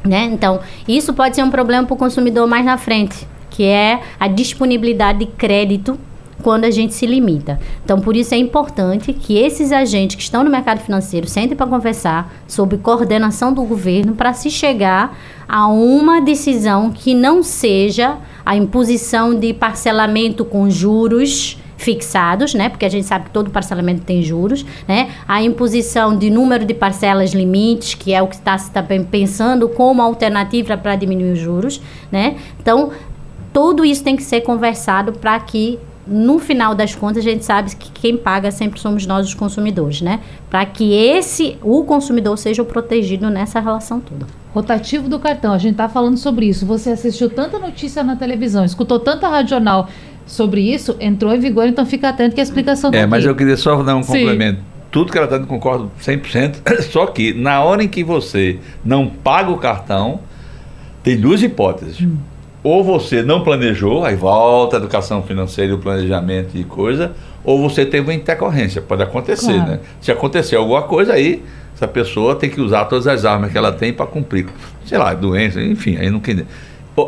Né? Então, isso pode ser um problema para o consumidor mais na frente, que é a disponibilidade de crédito quando a gente se limita. Então, por isso é importante que esses agentes que estão no mercado financeiro sentem para conversar sobre coordenação do governo para se chegar a uma decisão que não seja a imposição de parcelamento com juros fixados, né? Porque a gente sabe que todo parcelamento tem juros, né? A imposição de número de parcelas limites, que é o que está se também pensando como alternativa para diminuir os juros, né? Então, tudo isso tem que ser conversado para que no final das contas a gente sabe que quem paga sempre somos nós os consumidores, né? Para que esse o consumidor seja o protegido nessa relação toda. Rotativo do cartão, a gente tá falando sobre isso. Você assistiu tanta notícia na televisão, escutou tanta radional sobre isso, entrou em vigor, então fica atento que a explicação tá É, mas aqui. eu queria só dar um Sim. complemento. Tudo que ela está dizendo concordo 100%, (coughs) só que na hora em que você não paga o cartão, tem duas hipóteses. Hum. Ou você não planejou, aí volta a educação financeira, o planejamento e coisa, ou você teve uma intercorrência, pode acontecer, Claro. né? Se acontecer alguma coisa aí, essa pessoa tem que usar todas as armas que ela tem para cumprir. Sei lá, doença, enfim, aí não quer.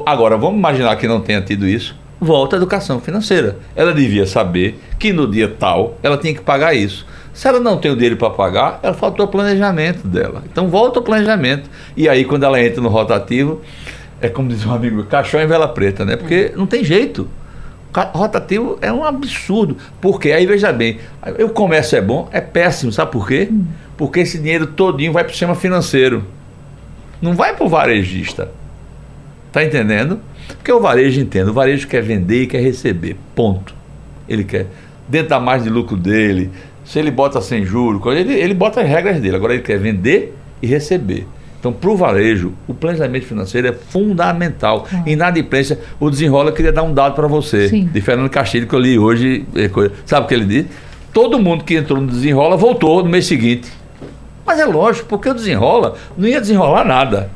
Agora, vamos imaginar que não tenha tido isso. Volta a educação financeira. Ela devia saber que no dia tal ela tinha que pagar isso. Se ela não tem o dinheiro para pagar, ela faltou o planejamento dela. Então volta o planejamento. E aí, quando ela entra no rotativo, é como diz um amigo, caixão em vela preta, né? Porque não tem jeito. Rotativo é um absurdo. Porque aí, veja bem, o comércio é bom, é péssimo, sabe por quê? Porque esse dinheiro todinho vai para o sistema financeiro. Não vai para o varejista. Tá entendendo? Porque o varejo entende, o varejo quer vender e quer receber. Ponto. Ele quer. Dentro da margem de lucro dele, se ele bota sem juro, coisa, ele, ele bota as regras dele. Agora ele quer vender e receber. Então, para o varejo, o planejamento financeiro é fundamental. Inadimplência, o desenrola eu queria dar um dado para você, Sim. de Fernando Castilho, que eu li hoje. coisa. Sabe o que ele disse? Todo mundo que entrou no desenrola voltou no mês seguinte. Mas é lógico, porque o desenrola não ia desenrolar nada.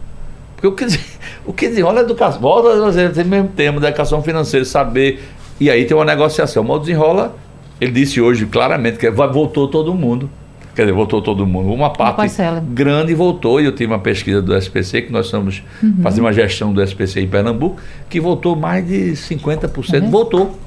Porque o que, (laughs) o que desenrola é educação. Volta a mesmo tema da educação financeira, saber. E aí tem uma negociação. Mas o desenrola, ele disse hoje claramente que vai- voltou todo mundo. Quer dizer, voltou todo mundo. Uma parte parcela. grande voltou. E eu tive uma pesquisa do SPC, que nós estamos Uhum. fazendo uma gestão do SPC em Pernambuco, que voltou mais de 50%. É? Voltou.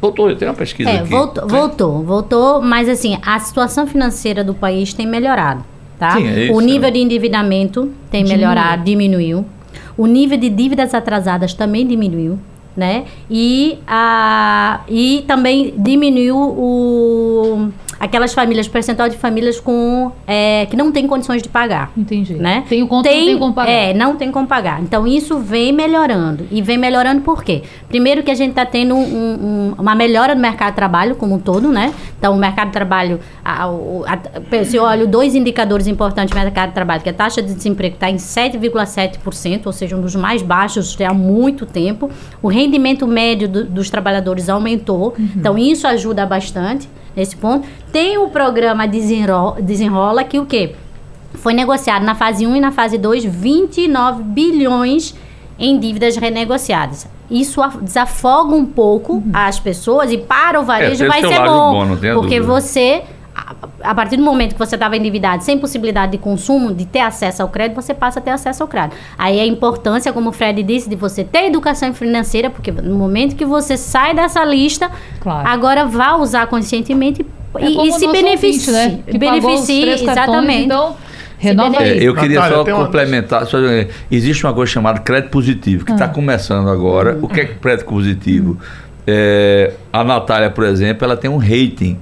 Voltou, eu tenho uma pesquisa É, aqui. voltou, né? voltou, voltou, mas assim, a situação financeira do país tem melhorado, tá? Sim, é isso, o nível é. de endividamento tem Diminuiu. melhorado, diminuiu. O nível de dívidas atrasadas também diminuiu, né? E, a, e também diminuiu o, aquelas famílias, percentual de famílias com é, que não tem condições de pagar. Entendi. Né? Tem o conta, não tem como pagar. É, não tem como pagar. Então isso vem melhorando. E vem melhorando por quê? Primeiro que a gente está tendo um, um, uma melhora no mercado de trabalho como um todo, né? Então o mercado de trabalho, a, a, se eu olho dois indicadores importantes do mercado de trabalho, que a taxa de desemprego está em 7,7%, ou seja, um dos mais baixos há muito tempo. O rendimento médio do, dos trabalhadores aumentou. Uhum. Então isso ajuda bastante nesse ponto. Tem o programa Desenrola, Desenrola que o quê? Foi negociado na fase 1 e na fase 2 29 bilhões em dívidas renegociadas. Isso desafoga um pouco uhum. as pessoas e para o varejo é, vai ser bom, bom porque dúvida. você a partir do momento que você estava endividado, sem possibilidade de consumo, de ter acesso ao crédito, você passa a ter acesso ao crédito. Aí a importância, como o Fred disse, de você ter educação financeira, porque no momento que você sai dessa lista, claro. agora vá usar conscientemente é e, e se beneficie. Né? Que beneficie, exatamente. então, Renova é, Eu queria Natália, só complementar. Uma... Só, existe uma coisa chamada crédito positivo, que está ah. começando agora. O que é crédito positivo? É, a Natália, por exemplo, ela tem um rating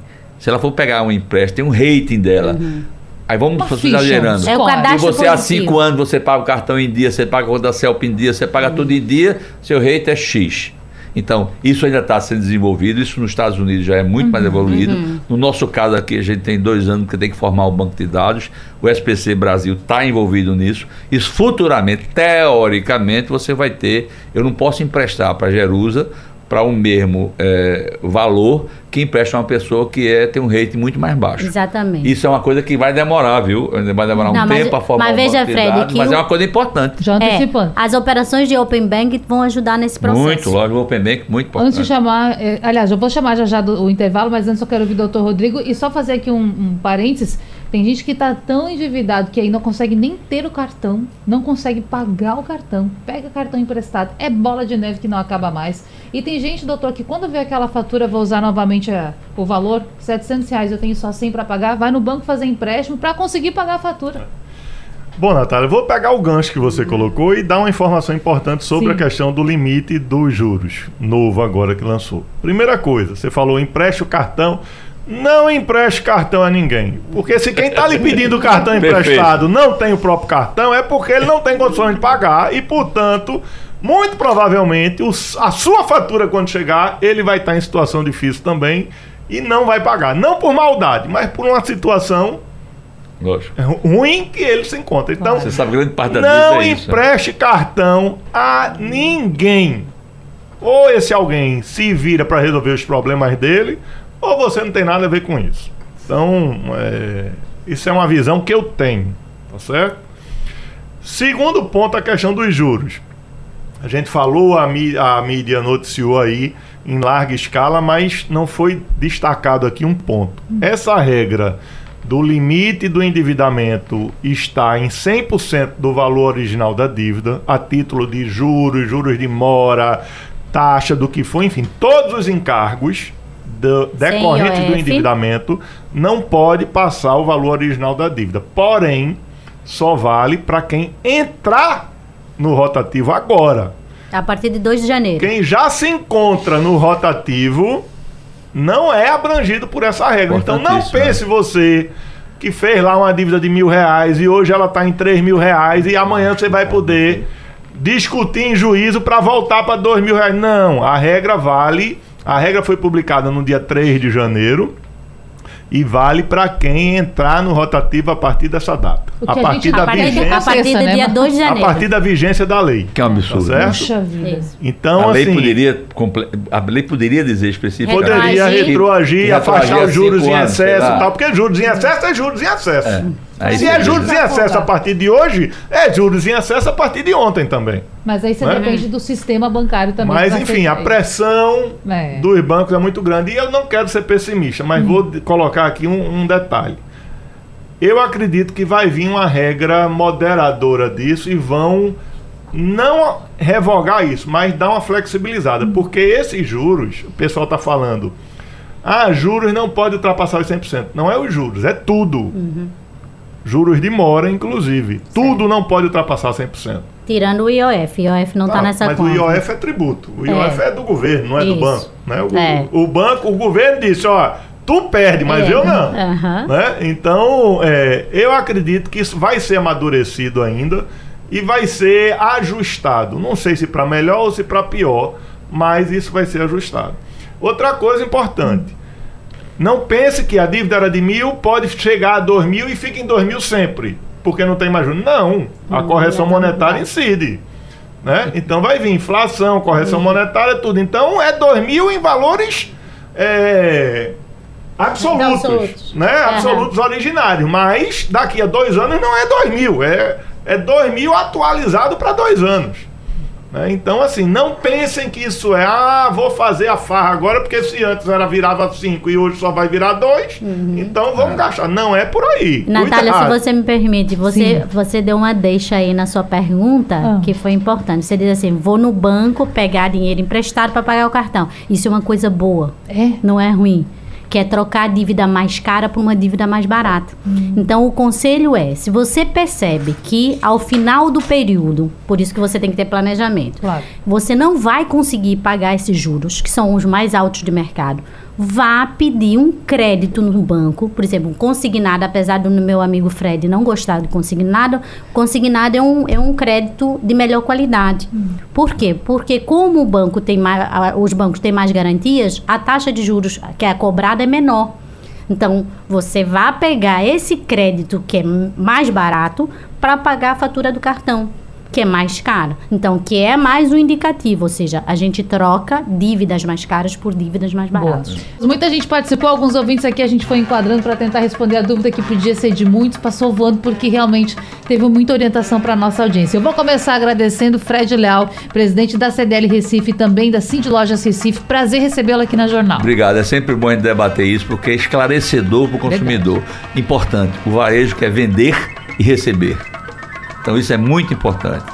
se ela for pegar um empréstimo, tem um rating dela. Uhum. Aí vamos exagerando. É o cadastro e você há cinco anos, você paga o cartão em dia, você paga o da CELP em dia, você paga uhum. tudo em dia, seu rating é X. Então, isso ainda está sendo desenvolvido, isso nos Estados Unidos já é muito uhum, mais evoluído. Uhum. No nosso caso aqui, a gente tem dois anos que tem que formar o banco de dados. O SPC Brasil está envolvido nisso. Isso futuramente, teoricamente, você vai ter. Eu não posso emprestar para a Jerusa para o mesmo é, valor que empresta uma pessoa que é, tem um rating muito mais baixo. Exatamente. Isso é uma coisa que vai demorar, viu? Vai demorar Não, um mas, tempo a formar Mas veja, Fred, que mas o, é uma coisa importante. Já antecipando. É, as operações de Open Bank vão ajudar nesse processo. Muito, lógico, o Open Bank muito importante. Antes de chamar, é, aliás, eu vou chamar já já do, o intervalo, mas antes eu quero ouvir o doutor Rodrigo e só fazer aqui um, um parênteses. Tem gente que está tão endividado que aí não consegue nem ter o cartão, não consegue pagar o cartão, pega cartão emprestado. É bola de neve que não acaba mais. E tem gente, doutor, que quando vê aquela fatura, vou usar novamente a, o valor, 700 reais, eu tenho só 100 para pagar, vai no banco fazer empréstimo para conseguir pagar a fatura. Bom, Natália, vou pegar o gancho que você colocou e dar uma informação importante sobre Sim. a questão do limite dos juros, novo agora que lançou. Primeira coisa, você falou empreste o cartão. Não empreste cartão a ninguém. Porque se quem está lhe pedindo o cartão (laughs) emprestado não tem o próprio cartão, é porque ele não tem condições de pagar e, portanto, muito provavelmente a sua fatura, quando chegar, ele vai estar em situação difícil também e não vai pagar. Não por maldade, mas por uma situação Lógico. ruim que ele se encontra. Então, Você sabe, grande parte da não é isso, né? empreste né? cartão a ninguém. Ou esse alguém se vira para resolver os problemas dele, ou você não tem nada a ver com isso. Então, é, isso é uma visão que eu tenho, tá certo? Segundo ponto, a questão dos juros. A gente falou, a, mí a mídia noticiou aí em larga escala, mas não foi destacado aqui um ponto. Essa regra do limite do endividamento está em 100% do valor original da dívida, a título de juros, juros de mora, taxa do que for, enfim, todos os encargos do, decorrentes do endividamento não pode passar o valor original da dívida. Porém, só vale para quem entrar no rotativo agora. A partir de 2 de janeiro. Quem já se encontra no rotativo não é abrangido por essa regra. Então não pense você que fez lá uma dívida de mil reais e hoje ela está em 3 mil reais e amanhã você vai poder discutir em juízo para voltar para 2 mil reais. Não, a regra vale. A regra foi publicada no dia 3 de janeiro e vale para quem entrar no rotativo a partir dessa data. A partir, da vigência, a partir do dia 2 de janeiro. A partir da vigência da lei. Que é um absurdo. Tá certo? Então, a lei assim, poderia a lei poderia dizer especificamente. Poderia retroagir, afastar os juros em excesso e tal, porque juros em excesso é juros em excesso. É. Aí Se é juros em excesso a partir de hoje, é juros em excesso a partir de ontem também. Mas aí você né? depende do sistema bancário também. Mas enfim, a pressão é. dos bancos é muito grande. E eu não quero ser pessimista, mas hum. vou colocar aqui um, um detalhe. Eu acredito que vai vir uma regra moderadora disso e vão não revogar isso, mas dar uma flexibilizada. Hum. Porque esses juros, o pessoal está falando, ah, juros não pode ultrapassar os 100%. Não é os juros, é tudo. Uhum. Juros de mora, inclusive. Certo. Tudo não pode ultrapassar 100%. Tirando o IOF. O IOF não está ah, nessa mas conta. Mas o IOF é tributo. O IOF é, é do governo, não é Isso. do banco. Né? O, é. o, banco, o governo disse, ó, Tu perde, mas É. eu não. Aham. Né? Então, é, eu acredito que isso vai ser amadurecido ainda e vai ser ajustado. Não sei se para melhor ou se para pior, mas isso vai ser ajustado. Outra coisa importante. Não pense que a dívida era de mil, pode chegar a dois mil e fica em dois mil sempre, porque não tem mais juros. Não, a correção monetária incide. Né? Então vai vir inflação, correção monetária, tudo. Então é dois mil em valores é, absolutos, Absolutos. né? Absolutos originários. Mas daqui a dois anos não é dois mil, é, é dois mil atualizado para dois anos. Né? Então, assim, não pensem que isso é, ah, vou fazer a farra agora, porque se antes era virava 5 e hoje só vai virar 2, então vamos gastar. Não é por aí. Natália, se Cuidado. você me permite, você, você deu uma deixa aí na sua pergunta Ah. que foi importante. Você diz assim: vou no banco pegar dinheiro emprestado para pagar o cartão. Isso é uma coisa boa, É. não é ruim. Que é trocar a dívida mais cara por uma dívida mais barata. Então, o conselho é: se você percebe que ao final do período, por isso que você tem que ter planejamento, Claro. você não vai conseguir pagar esses juros, que são os mais altos de mercado, vá pedir um crédito no banco, por exemplo, um consignado, apesar do meu amigo Fred não gostar de consignado, consignado é um, é um crédito de melhor qualidade. Por quê? Porque como o banco tem mais, os bancos têm mais garantias, a taxa de juros que é cobrada é menor. Então, você vai pegar esse crédito que é mais barato para pagar a fatura do cartão, que é mais caro. Então, que é mais um indicativo, ou seja, a gente troca dívidas mais caras por dívidas mais Boa. baratas. Muita gente participou, alguns ouvintes aqui a gente foi enquadrando para tentar responder a dúvida que podia ser de muitos, passou voando porque realmente teve muita orientação para nossa audiência. Eu vou começar agradecendo o Fred Leal, presidente da CDL Recife e também da Cindy Lojas Recife. Prazer recebê-lo aqui na Jornal. Obrigado, é sempre bom a gente debater isso porque é esclarecedor para o consumidor. Importante, o varejo quer vender e receber. Então isso é muito importante.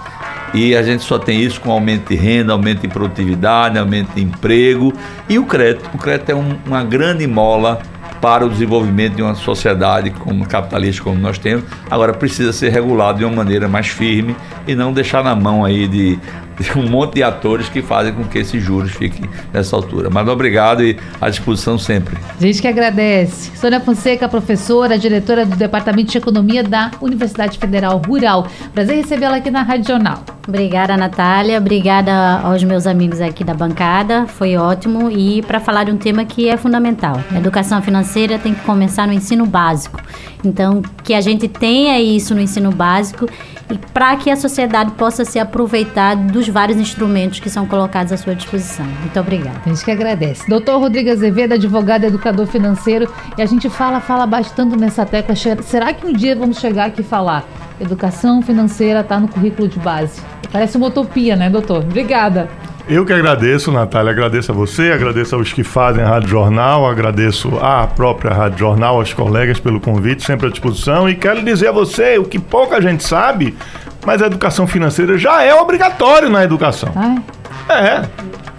E a gente só tem isso com aumento de renda, aumento de produtividade, aumento de emprego e o crédito. O crédito é um- uma grande mola para o desenvolvimento de uma sociedade como capitalista como nós temos. Agora precisa ser regulado de uma maneira mais firme e não deixar na mão aí de, um monte de atores que fazem com que esses juros fiquem nessa altura. Mas obrigado e à disposição sempre. A gente que agradece. Sônia Fonseca, professora, diretora do Departamento de Economia da Universidade Federal Rural. Prazer recebê-la aqui na Rádio Jornal. Obrigada, Natália. Obrigada aos meus amigos aqui da bancada. Foi ótimo. E para falar de um tema que é fundamental: a educação financeira tem que começar no ensino básico. Então, que a gente tenha isso no ensino básico e para que a sociedade possa se aproveitar dos vários instrumentos que são colocados à sua disposição. Muito obrigada. A gente que agradece. Doutor Rodrigo Azevedo, advogado educador financeiro. E a gente fala, fala bastante nessa tecla. Será que um dia vamos chegar aqui e falar? Educação financeira está no currículo de base. Parece uma utopia, né, doutor? Obrigada. Eu que agradeço, Natália, agradeço a você, agradeço aos que fazem a Rádio Jornal, agradeço à própria Rádio Jornal, aos colegas pelo convite, sempre à disposição. E quero dizer a você o que pouca gente sabe, mas a educação financeira já é obrigatório na educação. Ai, É.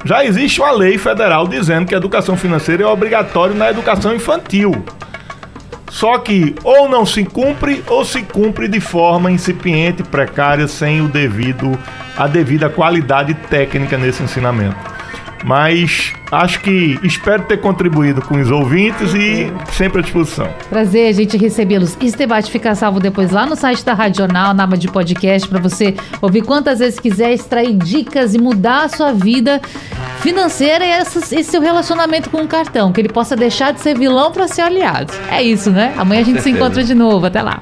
Já existe uma lei federal dizendo que a educação financeira é obrigatória na educação infantil. Só que ou não se cumpre ou se cumpre de forma incipiente, precária, sem o devido a devida qualidade técnica nesse ensinamento. Mas acho que espero ter contribuído com os ouvintes e sempre à disposição. prazer a gente recebê-los. Esse debate fica salvo depois lá no site da Rádio Jornal, na aba de podcast, para você ouvir quantas vezes quiser, extrair dicas e mudar a sua vida financeira e essas- esse seu relacionamento com o cartão, que ele possa deixar de ser vilão para ser aliado. É isso, né? Amanhã a gente se encontra de novo. Até lá.